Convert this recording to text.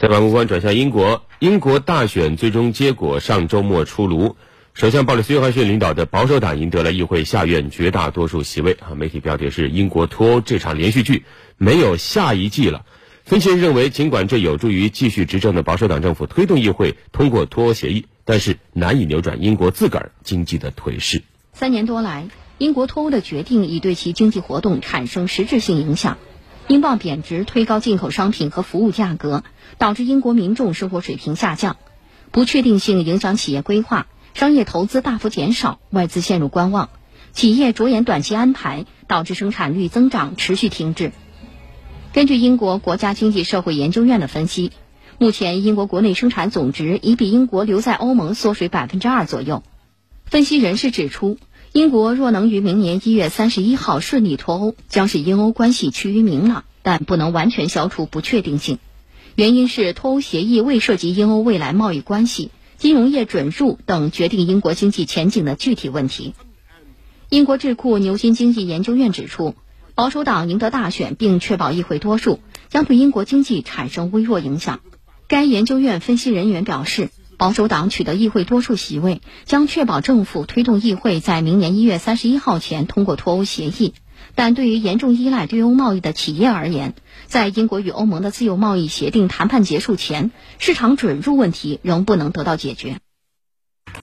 再把目光转向英国，英国大选最终结果上周末出炉，首相鲍里斯·约翰逊领导的保守党赢得了议会下院绝大多数席位。啊，媒体标题是“英国脱欧这场连续剧没有下一季了”。分析人认为，尽管这有助于继续执政的保守党政府推动议会通过脱欧协议，但是难以扭转英国自个儿经济的颓势。三年多来，英国脱欧的决定已对其经济活动产生实质性影响。英镑贬值推高进口商品和服务价格，导致英国民众生活水平下降，不确定性影响企业规划，商业投资大幅减少，外资陷入观望，企业着眼短期安排，导致生产率增长持续停滞。根据英国国家经济社会研究院的分析，目前英国国内生产总值已比英国留在欧盟缩水百分之二左右。分析人士指出。英国若能于明年一月三十一号顺利脱欧，将使英欧关系趋于明朗，但不能完全消除不确定性。原因是脱欧协议未涉及英欧未来贸易关系、金融业准入等决定英国经济前景的具体问题。英国智库牛津经济研究院指出，保守党赢得大选并确保议会多数，将对英国经济产生微弱影响。该研究院分析人员表示。保守党取得议会多数席位，将确保政府推动议会在明年一月三十一号前通过脱欧协议。但对于严重依赖对欧贸易的企业而言，在英国与欧盟的自由贸易协定谈判结束前，市场准入问题仍不能得到解决。